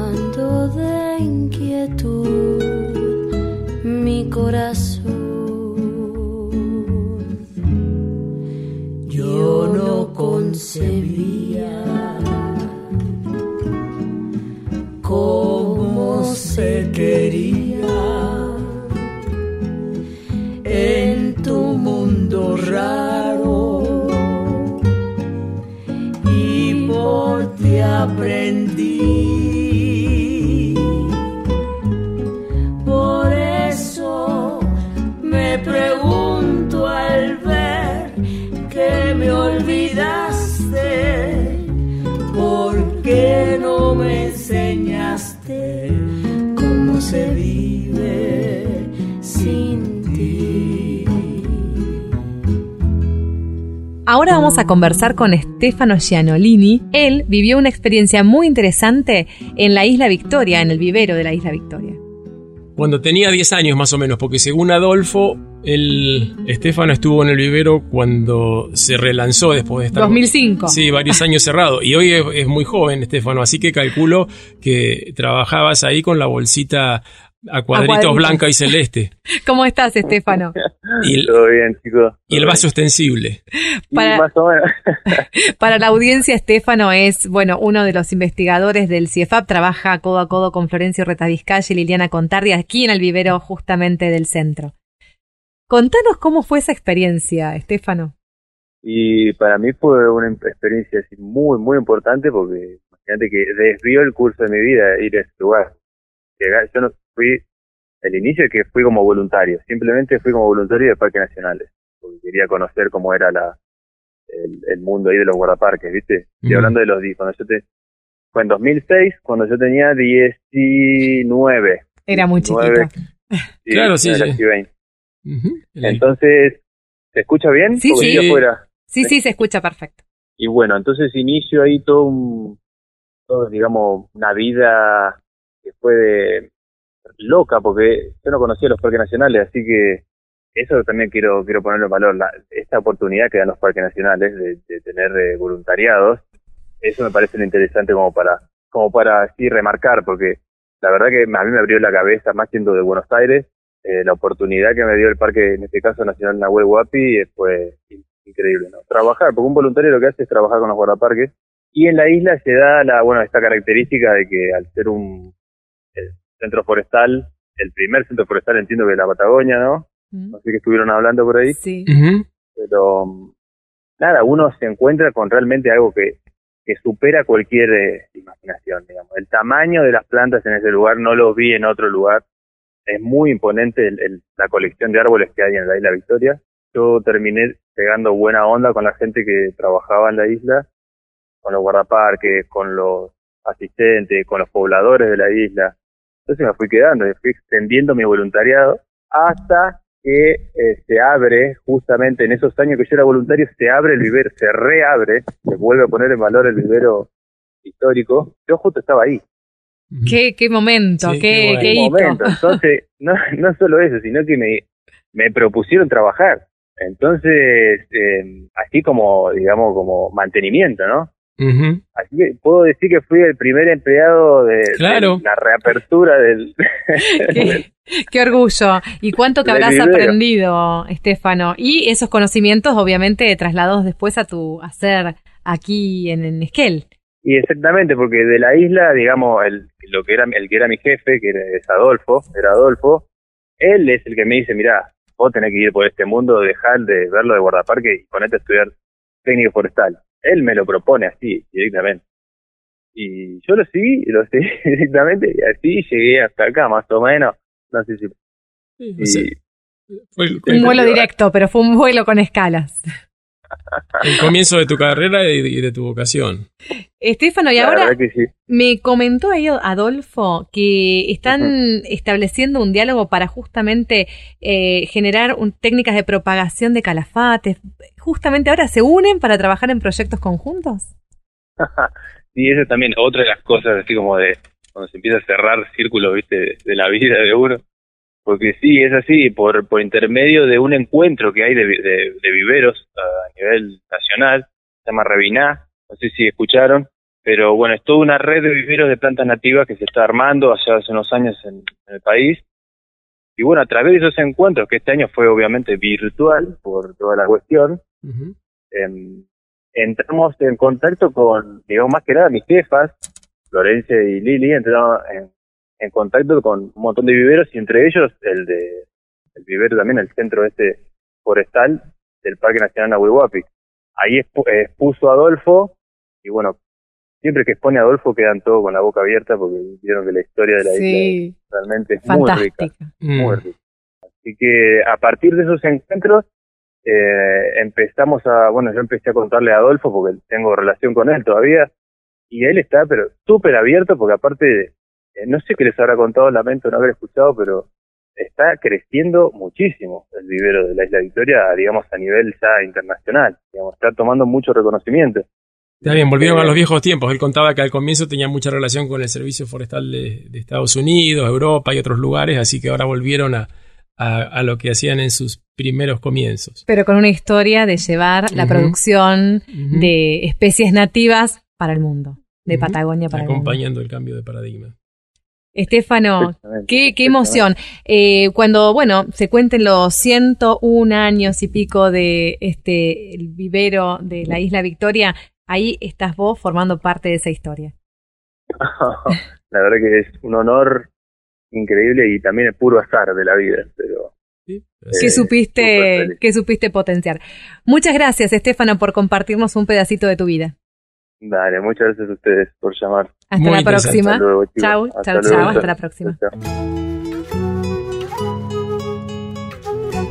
inquietud mi corazón. Yo no concebía cómo se quería en tu mundo raro y por ti aprendí. Me pregunto al ver que me olvidaste, ¿por qué no me enseñaste cómo se vive sin ti? Ahora vamos a conversar con Stefano Gianolini. Él vivió una experiencia muy interesante en la Isla Victoria, en el vivero de la Isla Victoria. Cuando tenía 10 años más o menos, porque según Adolfo, el Estefano estuvo en el vivero cuando se relanzó después de estar... 2005. Sí, varios años cerrado. Y hoy es, es muy joven, Estefano, así que calculo que trabajabas ahí con la bolsita a cuadritos, cuadritos. blanca y celeste. ¿Cómo estás, Estefano? Y el, Todo bien, chicos. y el vaso extensible. Para- más o menos. Para la audiencia, Estefano es, bueno, uno de los investigadores del CIEFAP, trabaja codo a codo con Florencio Retavizcaya y Liliana Contardi aquí en el vivero justamente del centro. Contanos cómo fue esa experiencia, Estefano. Y para mí fue una experiencia así muy, muy importante porque imagínate que desvió el curso de mi vida ir a ese lugar. Llegar, yo no fui, el inicio es que fui como voluntario, simplemente fui como voluntario de Parques Nacionales, porque quería conocer cómo era la el, el mundo ahí de los guardaparques, ¿viste? Estoy Ujú. hablando de los di- cuando yo te fue en 2006, cuando yo tenía 19. Era muy 19, chiquito. sí, Claro, sí, era sí. casi 20. Ujú. Entonces, ¿se escucha bien? Sí, Porque sí. afuera. Sí, sí, se escucha perfecto. Y bueno, entonces inicio ahí todo un, todo, digamos, una vida que fue de loca, porque yo no conocía los parques nacionales, así que eso también quiero quiero ponerlo en valor, la- esta oportunidad que dan los parques nacionales de, de tener eh, voluntariados, eso me parece lo interesante como para, como para así remarcar, porque la verdad que a mí me abrió la cabeza, más siendo de Buenos Aires, eh, la oportunidad que me dio el parque, en este caso Nacional Nahuel Huapi, fue in- increíble, ¿no? Trabajar, porque un voluntario lo que hace es trabajar con los guardaparques, y en la isla se da la, bueno, esta característica de que al ser un centro forestal, el primer centro forestal entiendo que es la Patagonia, ¿no? No sé qué estuvieron hablando por ahí. Sí. Pero mm, nada, uno se encuentra con realmente algo que, que supera cualquier eh, imaginación, digamos. El tamaño de las plantas en ese lugar no lo vi en otro lugar. Es muy imponente el- el- la colección de árboles que hay en la isla Victoria. Yo terminé pegando buena onda con la gente que trabajaba en la isla, con los guardaparques, con los asistentes, con los pobladores de la isla. Entonces me fui quedando, y fui extendiendo mi voluntariado hasta que eh, se abre, justamente en esos años que yo era voluntario, se abre el vivero, se reabre, se vuelve a poner en valor el vivero histórico. Yo justo estaba ahí. Qué, qué momento, Sí, qué, qué momento. Entonces, no, no solo eso, sino que me, me propusieron trabajar. Entonces, eh, así como, digamos, como mantenimiento, ¿no? Ujú. Así que puedo decir que fui el primer empleado de, Claro. de la reapertura del... Qué, qué orgullo. ¿Y cuánto que habrás aprendido, Estefano? Y esos conocimientos, obviamente, trasladados después a tu hacer aquí en, en Esquel. Y exactamente, porque de la isla, digamos, el, lo que era el que era mi jefe, que era, es Adolfo, era Adolfo, él es el que me dice, mira, vos tenés que ir por este mundo, dejar de verlo de guardaparque y ponerte a estudiar técnico forestal. Él me lo propone así, directamente. Y yo lo seguí, lo seguí directamente y así llegué hasta acá, más o menos. No sé si... sea, fue el, Un vuelo directo, pero fue un vuelo con escalas. El comienzo de tu carrera y de, y de tu vocación. Estefano, y La ahora verdad que sí. me comentó ahí Adolfo que están estableciendo un diálogo para justamente eh, generar un- técnicas de propagación de calafates. Justamente ahora se unen para trabajar en proyectos conjuntos. Y eso también, otra de las cosas, así como de cuando se empieza a cerrar círculos, viste, de, de la vida de uno. Porque sí, es así, por, por intermedio de un encuentro que hay de, de, de viveros a nivel nacional, se llama Reviná, no sé si escucharon, pero bueno, es toda una red de viveros de plantas nativas que se está armando allá hace unos años en, en el país. Y bueno, a través de esos encuentros, que este año fue obviamente virtual por toda la cuestión, em, entramos en contacto con, digamos, más que nada mis jefas, Florencia y Lili, entramos en, en contacto con un montón de viveros y entre ellos el de el vivero también, el centro este forestal del Parque Nacional Nahuelhuapi. Ahí expu- expuso Adolfo y bueno, siempre que expone Adolfo quedan todos con la boca abierta porque vieron que la historia de la isla Sí. realmente es muy rica. Fantástica. Muy rica. Así que a partir de esos encuentros eh, empezamos a, bueno, yo empecé a contarle a Adolfo porque tengo relación con él todavía y él está pero súper abierto porque aparte, eh, no sé qué les habrá contado, lamento no haber escuchado, pero está creciendo muchísimo el vivero de la Isla Victoria, digamos, a nivel ya internacional, digamos, está tomando mucho reconocimiento. Está bien, volvieron Eh, a los viejos tiempos. Él contaba que al comienzo tenía mucha relación con el Servicio Forestal de, de Estados Unidos, Europa y otros lugares, así que ahora volvieron a, a- a lo que hacían en sus primeros comienzos. Pero con una historia de llevar la producción de especies nativas para el mundo, de Patagonia para el mundo. acompañando el cambio de paradigma. Estefano, qué, qué emoción. Eh, cuando, bueno, se cuenten los 101 años y pico de este el vivero de la isla Victoria, ahí estás vos formando parte de esa historia. la verdad que es un honor increíble y también es puro azar de la vida, pero... que eh, supiste, que supiste potenciar. Muchas gracias, Estefano, por compartirnos un pedacito de tu vida. Dale, muchas gracias a ustedes por llamar. Hasta la próxima. Luego, chicos. Chau, Hasta chau, luego. chau, hasta la próxima. Chau.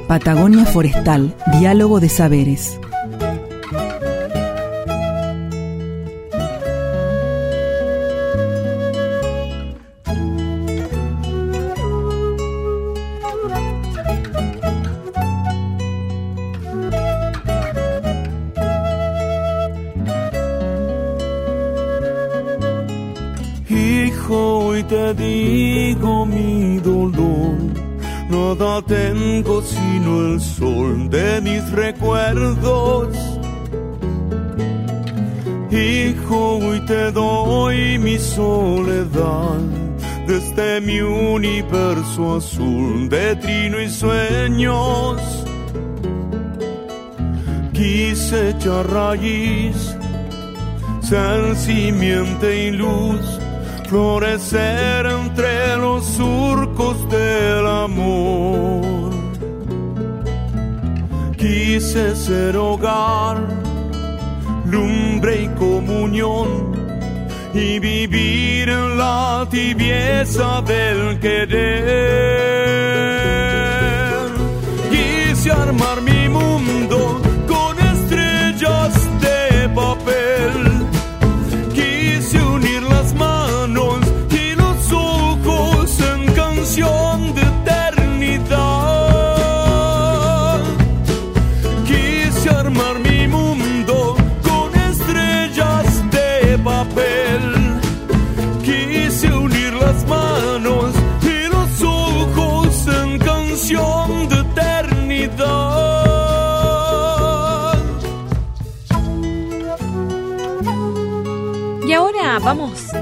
Patagonia Forestal, Diálogo de Saberes. Hoy te digo mi dolor. Nada tengo sino el sol de mis recuerdos. Hijo, hoy te doy mi soledad desde mi universo azul de trino y sueños. Quise echar raíz, ser simiente y luz, florecer entre los surcos del amor. Quise ser hogar, lumbre y comunión, y vivir en la tibieza del querer. Quise armar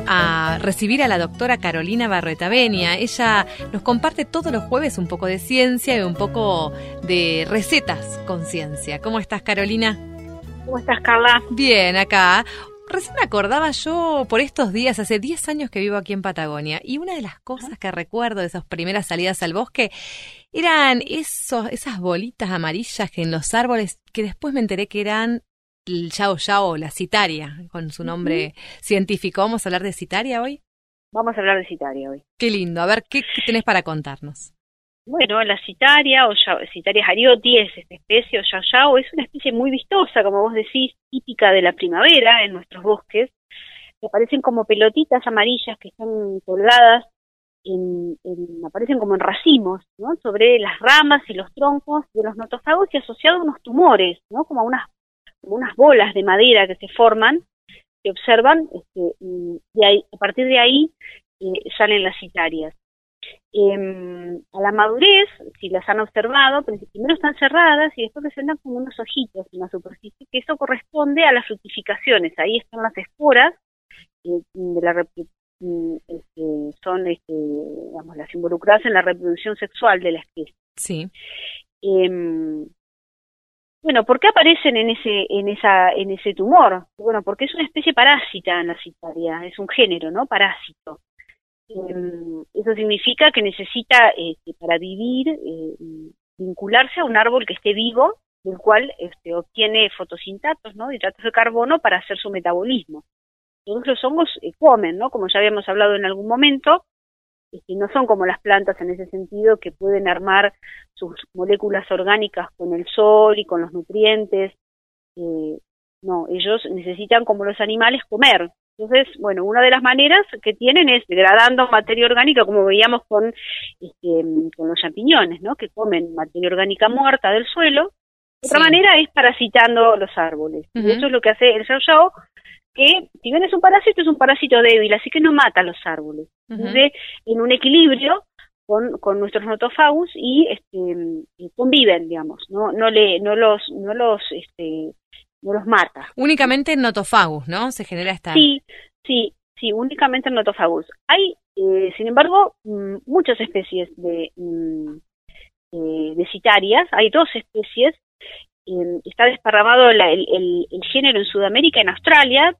a recibir a la doctora Carolina Barreta Benia. Ella nos comparte todos los jueves un poco de ciencia y un poco de recetas con ciencia. ¿Cómo estás, Carolina? ¿Cómo estás, Carla? Bien, acá. Recién me acordaba yo por estos días, hace 10 años que vivo aquí en Patagonia, y una de las cosas que recuerdo de esas primeras salidas al bosque eran esos, esas bolitas amarillas que en los árboles, que después me enteré que eran yao yao, la citaria, con su nombre científico. ¿Vamos a hablar de citaria hoy? Vamos a hablar de citaria hoy. Qué lindo. A ver, ¿qué, qué tenés para contarnos? Bueno, la citaria o ya- citaria jarioti es esta especie o yao yao, es una especie muy vistosa, como vos decís, típica de la primavera en nuestros bosques, que aparecen como pelotitas amarillas que están colgadas, en, en- aparecen como en racimos, ¿no? Sobre las ramas y los troncos de los notofagos y asociados a unos tumores, ¿no? Como a unas, unas bolas de madera que se forman, se observan, este, y, ahí- a partir de ahí eh, salen las citarias. Em, a la madurez, si las han observado, prim- primero están cerradas y después presentan como unos ojitos en la superficie, que eso corresponde a las fructificaciones. Ahí están las esporas eh, de la rep- mm, este, son este, digamos, las involucradas en la reproducción sexual de la especie. Sí. Em, bueno, ¿por qué aparecen en ese, en esa, en ese tumor? Bueno, porque es una especie parásita en la citaria, es un género, ¿no? Parásito. Em, eso significa que necesita, este, para vivir, eh, vincularse a un árbol que esté vivo, del cual este, obtiene fotosintatos, ¿no? Hidratos de carbono para hacer su metabolismo. Todos los hongos eh, comen, ¿no? Como ya habíamos hablado en algún momento, este, no son como las plantas en ese sentido que pueden armar sus moléculas orgánicas con el sol y con los nutrientes. Eh, no, ellos necesitan, como los animales, comer. Entonces, bueno, una de las maneras que tienen es degradando materia orgánica, como veíamos con, este, con los champiñones, ¿no? Que comen materia orgánica muerta del suelo. Otra Sí. manera es parasitando los árboles. Ujú. Y eso es lo que hace el yao, que si bien es un parásito, es un parásito débil, así que no mata a los árboles. Ujú. Vive en un equilibrio con, con nuestros notofagus y este, y conviven, digamos, no, no le, no los, no los, este, no los mata. Únicamente en notofagus, ¿no? Se genera esta... Sí, sí, sí, únicamente en notofagus. Hay, eh, sin embargo, mm, muchas especies de, mm, eh, de citarias, hay dos especies, eh, está desparramado el, el- el género en Sudamérica, en Australia,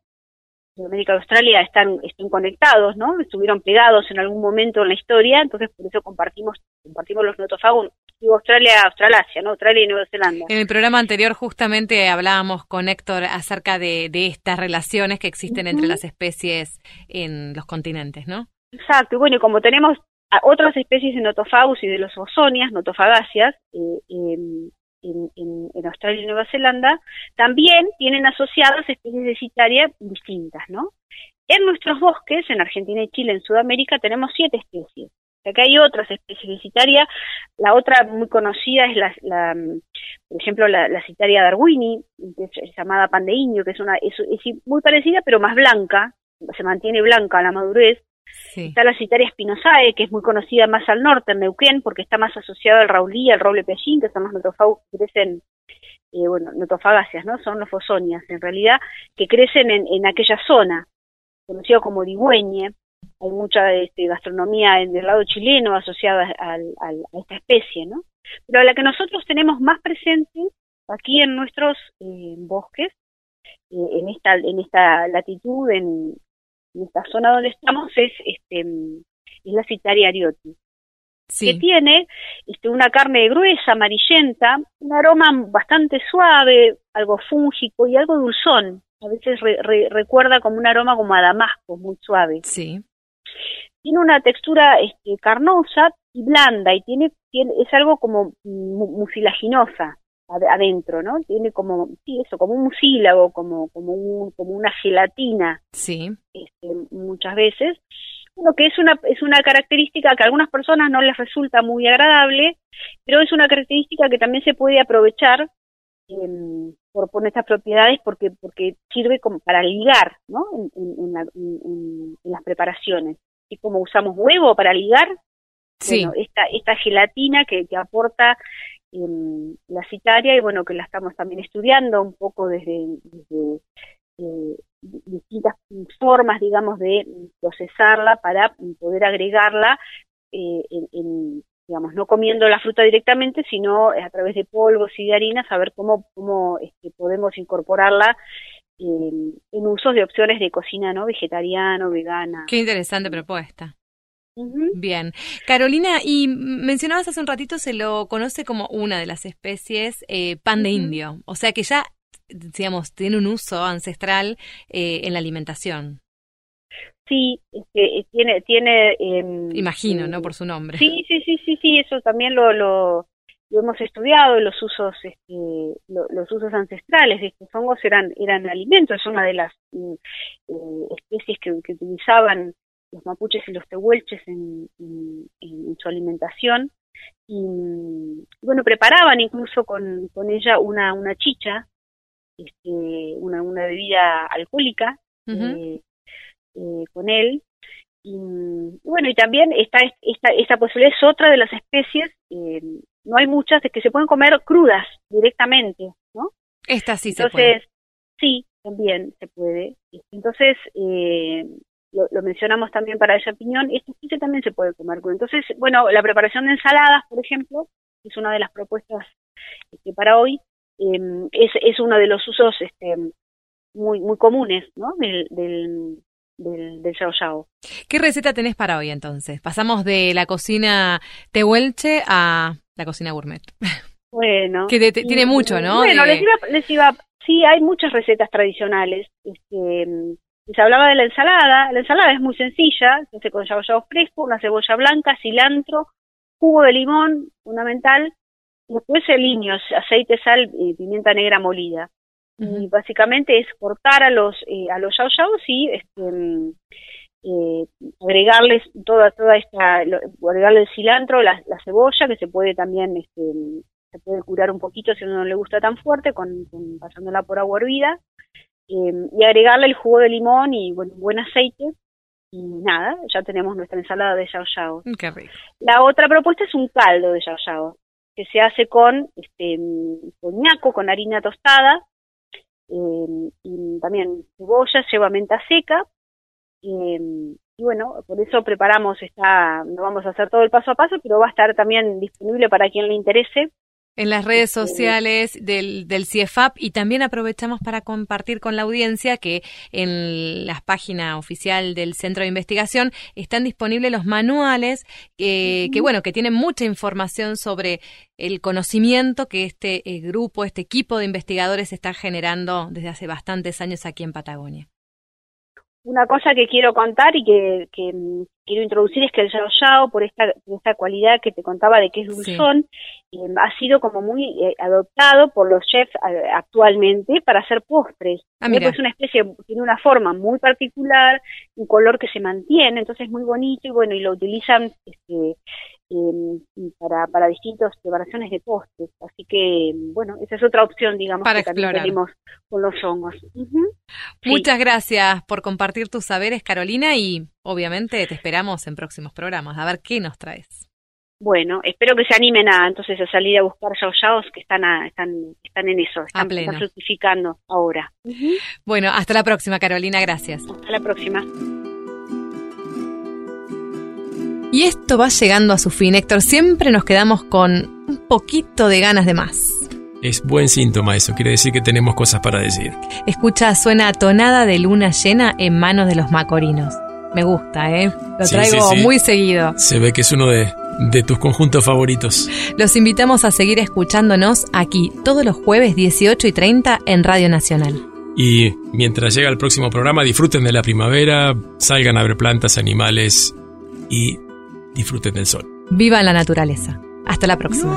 Sudamérica y Australia están, están conectados, ¿no? Estuvieron pegados en algún momento en la historia, entonces por eso compartimos, compartimos los notofagus, digo Australia, Australasia, ¿no? Australia y Nueva Zelanda. En el programa anterior justamente hablábamos con Héctor acerca de, de estas relaciones que existen entre las especies en los continentes, ¿no? Exacto, y bueno, y como tenemos a otras especies de notofagus y de los ozonias, notofagáceas, eh, en, en- Australia y Nueva Zelanda, también tienen asociadas especies de citaria distintas, ¿no? En nuestros bosques, en Argentina y Chile, en Sudamérica, tenemos siete especies. O hay otras especies de citaria. La otra muy conocida es la, por ejemplo, la, la citaria darwini, que es llamada pan que es una es muy parecida pero más blanca, se mantiene blanca a la madurez. Está la citaria spinosae, que es muy conocida más al norte, en Neuquén, porque está más asociada al raulí, al roble pellín, que son los notofagus que crecen, eh, bueno, notofagáceas, ¿no? Son los fosonias, en realidad, que crecen en, en aquella zona, conocida como digüeñe. Hay mucha este, gastronomía en el lado chileno asociada al- a esta especie, ¿no? Pero la que nosotros tenemos más presente aquí en nuestros eh, bosques, eh, en esta en esta latitud, en, en esta zona donde estamos, es este es la citaria arioti, que tiene este, una carne gruesa, amarillenta, un aroma bastante suave, algo fúngico y algo dulzón. A veces re- re- recuerda como un aroma como a damasco, muy suave. Sí. Tiene una textura este, carnosa y blanda y tiene, tiene es algo como mu- mucilaginosa adentro, ¿no? Tiene como, sí, eso, como un mucílago, como, como, un- como una gelatina Sí. este, muchas veces. Bueno, que es una, es una característica que a algunas personas no les resulta muy agradable, pero es una característica que también se puede aprovechar em, por, por estas propiedades porque, porque sirve como para ligar ¿no? en, en- en la- en- las preparaciones. Y como usamos huevo para ligar, Sí. bueno, esta, esta gelatina que, que aporta em, la y bueno, que la estamos también estudiando un poco desde, eh, di- distintas formas, digamos, de procesarla para poder agregarla eh, en, digamos, no comiendo la fruta directamente, sino a través de polvos y de harina, saber cómo, cómo este, podemos incorporarla eh, en usos de opciones de cocina no vegetariano, vegana. Qué interesante propuesta. Bien. Carolina, y mencionabas hace un ratito, se lo conoce como una de las especies eh, pan de indio, o sea que ya, digamos, tiene un uso ancestral eh, en la alimentación. Sí, este, tiene, tiene. em, Imagino, ¿no? Por su nombre. Sí, sí, sí, sí, sí, eso también lo, lo, lo hemos estudiado, los usos, este, lo- los usos ancestrales de estos hongos eran, eran alimentos, es una de las mm, eh, especies que, que utilizaban los mapuches y los tehuelches en, en- en su alimentación. Y mm, bueno, preparaban incluso con, con ella una, una chicha, este, una, una bebida alcohólica, eh, eh, con él. Y, mm, bueno, y también esta, esta, esta posibilidad es otra de las especies, eh, no hay muchas, de que se pueden comer crudas directamente, ¿no? Esta sí se Entonces, puede. sí, también se puede. Entonces, eh, lo, lo mencionamos también para el champiñón, esta especie también se puede comer crudo. Entonces, bueno, la preparación de ensaladas, por ejemplo, es una de las propuestas este, para hoy, eh, es, es uno de los usos este, muy muy comunes, ¿no? Del, del, del, del yao yao. ¿Qué receta tenés para hoy entonces? Pasamos de la cocina tehuelche a la cocina gourmet. Bueno. Que de- te- tiene mucho, ¿no? Bueno, De- les iba, les iba, sí, hay muchas recetas tradicionales. Este, mm, se hablaba de la ensalada. La ensalada es muy sencilla, se hace con yao yao fresco, una cebolla blanca, cilantro, jugo de limón, fundamental, y después aliños, aceite, sal y pimienta negra molida. Y básicamente es cortar a los eh, a los yao yaos y este, mm, eh, agregarles toda toda esta lo- agregarle el cilantro la, la cebolla que se puede también este, se puede curar un poquito si a uno no le gusta tan fuerte con, con- pasándola por agua hervida eh, y agregarle el jugo de limón y bueno, buen aceite y nada ya tenemos nuestra ensalada de yao yao Mm, Qué rico. la otra propuesta es un caldo de yao yao que se hace con este coñaco con harina tostada eh, y también cebolla, lleva menta seca. eh, y bueno, por eso preparamos esta, no vamos a hacer todo el paso a paso, pero va a estar también disponible para quien le interese. En las redes sociales del, del CIEFAP y también aprovechamos para compartir con la audiencia que en la página oficial del Centro de Investigación están disponibles los manuales eh, que, bueno, que tienen mucha información sobre el conocimiento que este eh, grupo, este equipo de investigadores está generando desde hace bastantes años aquí en Patagonia. Una cosa que quiero contar y que, que, mm, quiero introducir es que el yao yao, por esta, por esta cualidad que te contaba de que es dulzón, eh, ha sido como muy eh, adoptado por los chefs eh, actualmente para hacer postres. Ah, mira. Es una especie, tiene una forma muy particular, un color que se mantiene, entonces es muy bonito y bueno, y lo utilizan este, para, para distintas preparaciones de postres. Así que, bueno, esa es otra opción, digamos, Para que también explorar. tenemos con los hongos. Muchas gracias por compartir tus saberes, Carolina, y obviamente te esperamos en próximos programas. A ver qué nos traes. Bueno, espero que se animen a entonces a salir a buscar yao yaos que están a- están están en eso, están, están fructificando ahora. Bueno, hasta la próxima, Carolina. Gracias. Hasta la próxima. Y esto va llegando a su fin, Héctor. Siempre nos quedamos con un poquito de ganas de más. Es buen síntoma eso, quiere decir que tenemos cosas para decir. Escucha, suena tonada de luna llena en manos de los macorinos. Me gusta, ¿eh? Lo Sí, traigo sí, sí. muy seguido. Se ve que es uno de, de tus conjuntos favoritos. Los invitamos a seguir escuchándonos aquí todos los jueves 18 y 30 en Radio Nacional. Y mientras llega el próximo programa, disfruten de la primavera, salgan a ver plantas, animales y disfruten del sol. Viva la naturaleza. Hasta la próxima.